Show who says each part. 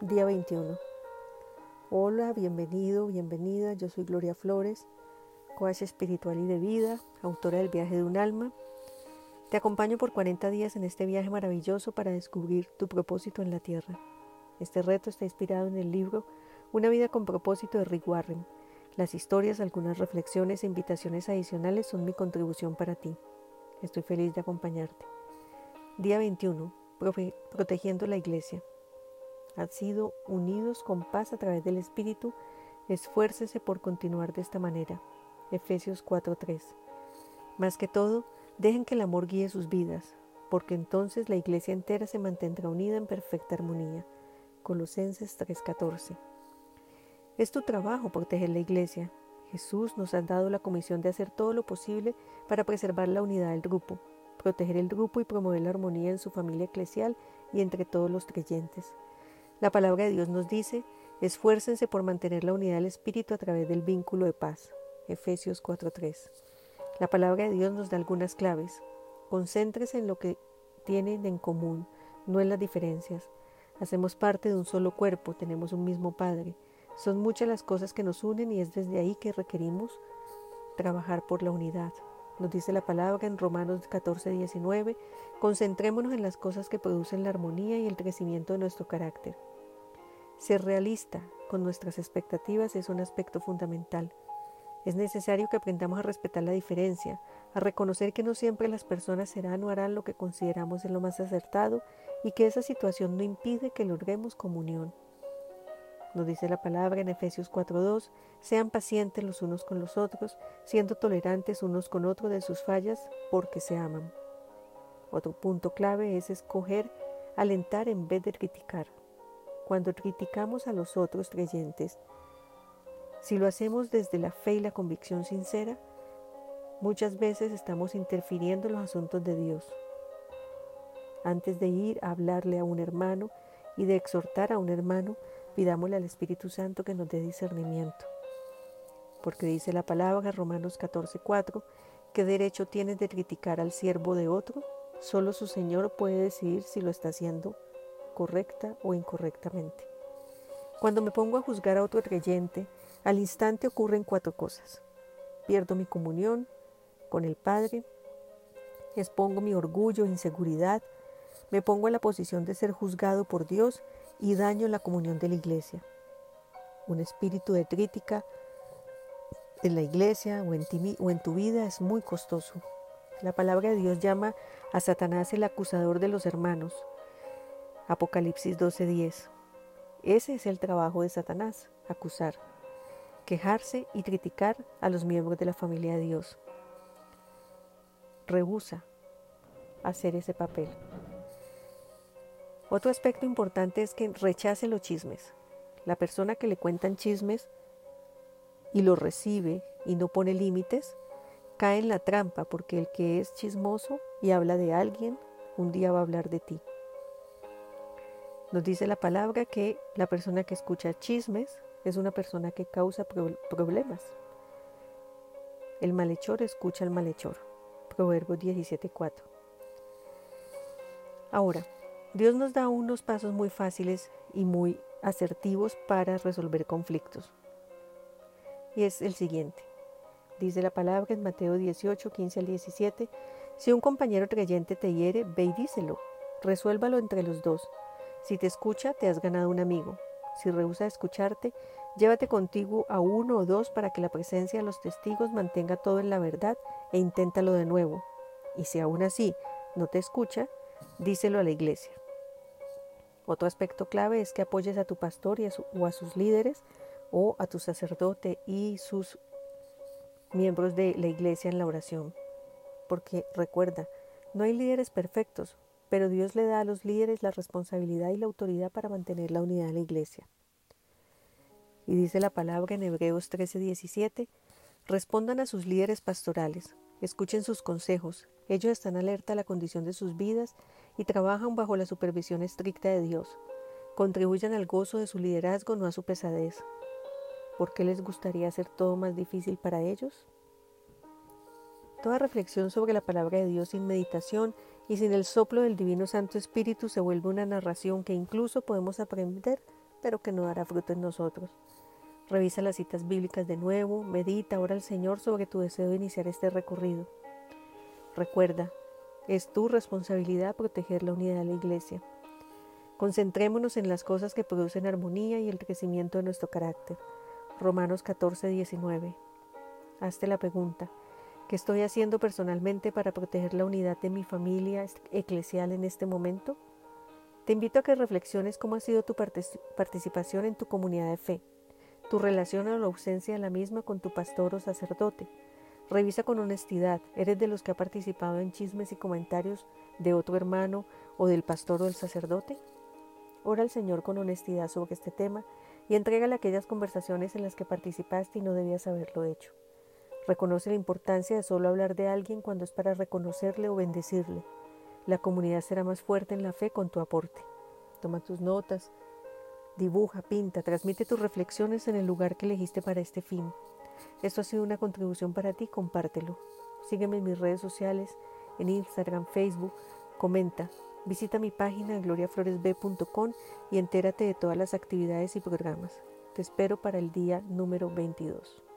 Speaker 1: Día 21. Hola, bienvenido, bienvenida. Yo soy Gloria Flores, coach espiritual y de vida, autora del viaje de un alma. Te acompaño por 40 días en este viaje maravilloso para descubrir tu propósito en la tierra. Este reto está inspirado en el libro Una vida con propósito de Rick Warren. Las historias, algunas reflexiones e invitaciones adicionales son mi contribución para ti. Estoy feliz de acompañarte. Día 21. Protegiendo la iglesia han sido unidos con paz a través del Espíritu, esfuércese por continuar de esta manera. Efesios 4:3. Más que todo, dejen que el amor guíe sus vidas, porque entonces la iglesia entera se mantendrá unida en perfecta armonía. Colosenses 3:14. Es tu trabajo proteger la iglesia. Jesús nos ha dado la comisión de hacer todo lo posible para preservar la unidad del grupo, proteger el grupo y promover la armonía en su familia eclesial y entre todos los creyentes. La palabra de Dios nos dice, esfuércense por mantener la unidad del Espíritu a través del vínculo de paz. Efesios 4:3. La palabra de Dios nos da algunas claves. Concéntrese en lo que tienen en común, no en las diferencias. Hacemos parte de un solo cuerpo, tenemos un mismo Padre. Son muchas las cosas que nos unen y es desde ahí que requerimos trabajar por la unidad. Nos dice la palabra en Romanos 14, 19, concentrémonos en las cosas que producen la armonía y el crecimiento de nuestro carácter. Ser realista con nuestras expectativas es un aspecto fundamental. Es necesario que aprendamos a respetar la diferencia, a reconocer que no siempre las personas serán o harán lo que consideramos en lo más acertado y que esa situación no impide que logremos comunión. Nos dice la palabra en Efesios 4:2, sean pacientes los unos con los otros, siendo tolerantes unos con otros de sus fallas, porque se aman. Otro punto clave es escoger alentar en vez de criticar. Cuando criticamos a los otros creyentes, si lo hacemos desde la fe y la convicción sincera, muchas veces estamos interfiriendo en los asuntos de Dios. Antes de ir a hablarle a un hermano y de exhortar a un hermano, pidámosle al Espíritu Santo que nos dé discernimiento. Porque dice la palabra Romanos 14:4, ¿qué derecho tienes de criticar al siervo de otro? Solo su Señor puede decidir si lo está haciendo correcta o incorrectamente. Cuando me pongo a juzgar a otro creyente, al instante ocurren cuatro cosas. Pierdo mi comunión con el Padre, expongo mi orgullo e inseguridad, me pongo en la posición de ser juzgado por Dios y daño la comunión de la iglesia. Un espíritu de crítica en la iglesia o en, o en tu vida es muy costoso. La palabra de Dios llama a Satanás el acusador de los hermanos. Apocalipsis 12:10. Ese es el trabajo de Satanás, acusar, quejarse y criticar a los miembros de la familia de Dios. Rehúsa hacer ese papel. Otro aspecto importante es que rechace los chismes. La persona que le cuentan chismes y lo recibe y no pone límites, cae en la trampa porque el que es chismoso y habla de alguien, un día va a hablar de ti. Nos dice la palabra que la persona que escucha chismes es una persona que causa problemas. El malhechor escucha al malhechor. Proverbios 17:4. Ahora, Dios nos da unos pasos muy fáciles y muy asertivos para resolver conflictos. Y es el siguiente. Dice la palabra en Mateo 18, 15 al 17, si un compañero creyente te hiere, ve y díselo, resuélvalo entre los dos si te escucha, te has ganado un amigo. Si rehúsa escucharte, llévate contigo a uno o dos para que la presencia de los testigos mantenga todo en la verdad e inténtalo de nuevo. Y si aún así no te escucha, díselo a la iglesia. Otro aspecto clave es que apoyes a tu pastor y o a sus líderes o a tu sacerdote y sus miembros de la iglesia en la oración. Porque recuerda, no hay líderes perfectos, pero Dios le da a los líderes la responsabilidad y la autoridad para mantener la unidad de la iglesia. Y dice la palabra en Hebreos 13:17, respondan a sus líderes pastorales, escuchen sus consejos, ellos están alerta a la condición de sus vidas y trabajan bajo la supervisión estricta de Dios. Contribuyan al gozo de su liderazgo, no a su pesadez. ¿Por qué les gustaría hacer todo más difícil para ellos? Toda reflexión sobre la palabra de Dios sin meditación y sin el soplo del Divino Santo Espíritu se vuelve una narración que incluso podemos aprender pero que no dará fruto en nosotros. Revisa las citas bíblicas de nuevo, medita, ora al Señor sobre tu deseo de iniciar este recorrido. Recuerda, es tu responsabilidad proteger la unidad de la Iglesia. Concentrémonos en las cosas que producen armonía y el crecimiento de nuestro carácter. Romanos 14, 19. Hazte la pregunta, ¿qué estoy haciendo personalmente para proteger la unidad de mi familia eclesial en este momento? Te invito a que reflexiones cómo ha sido tu participación en tu comunidad de fe, tu relación o la ausencia de la misma con tu pastor o sacerdote. Revisa con honestidad, ¿eres de los que ha participado en chismes y comentarios de otro hermano o del pastor o del sacerdote? Ora al Señor con honestidad sobre este tema y entrégale aquellas conversaciones en las que participaste y no debías haberlo hecho. Reconoce la importancia de solo hablar de alguien cuando es para reconocerle o bendecirle. La comunidad será más fuerte en la fe con tu aporte. Toma tus notas, dibuja, pinta, transmite tus reflexiones en el lugar que elegiste para este fin. Esto ha sido una contribución para ti, compártelo. Sígueme en mis redes sociales, en Instagram, Facebook, comenta. Visita mi página gloriafloresb.com y entérate de todas las actividades y programas. Te espero para el día número 22.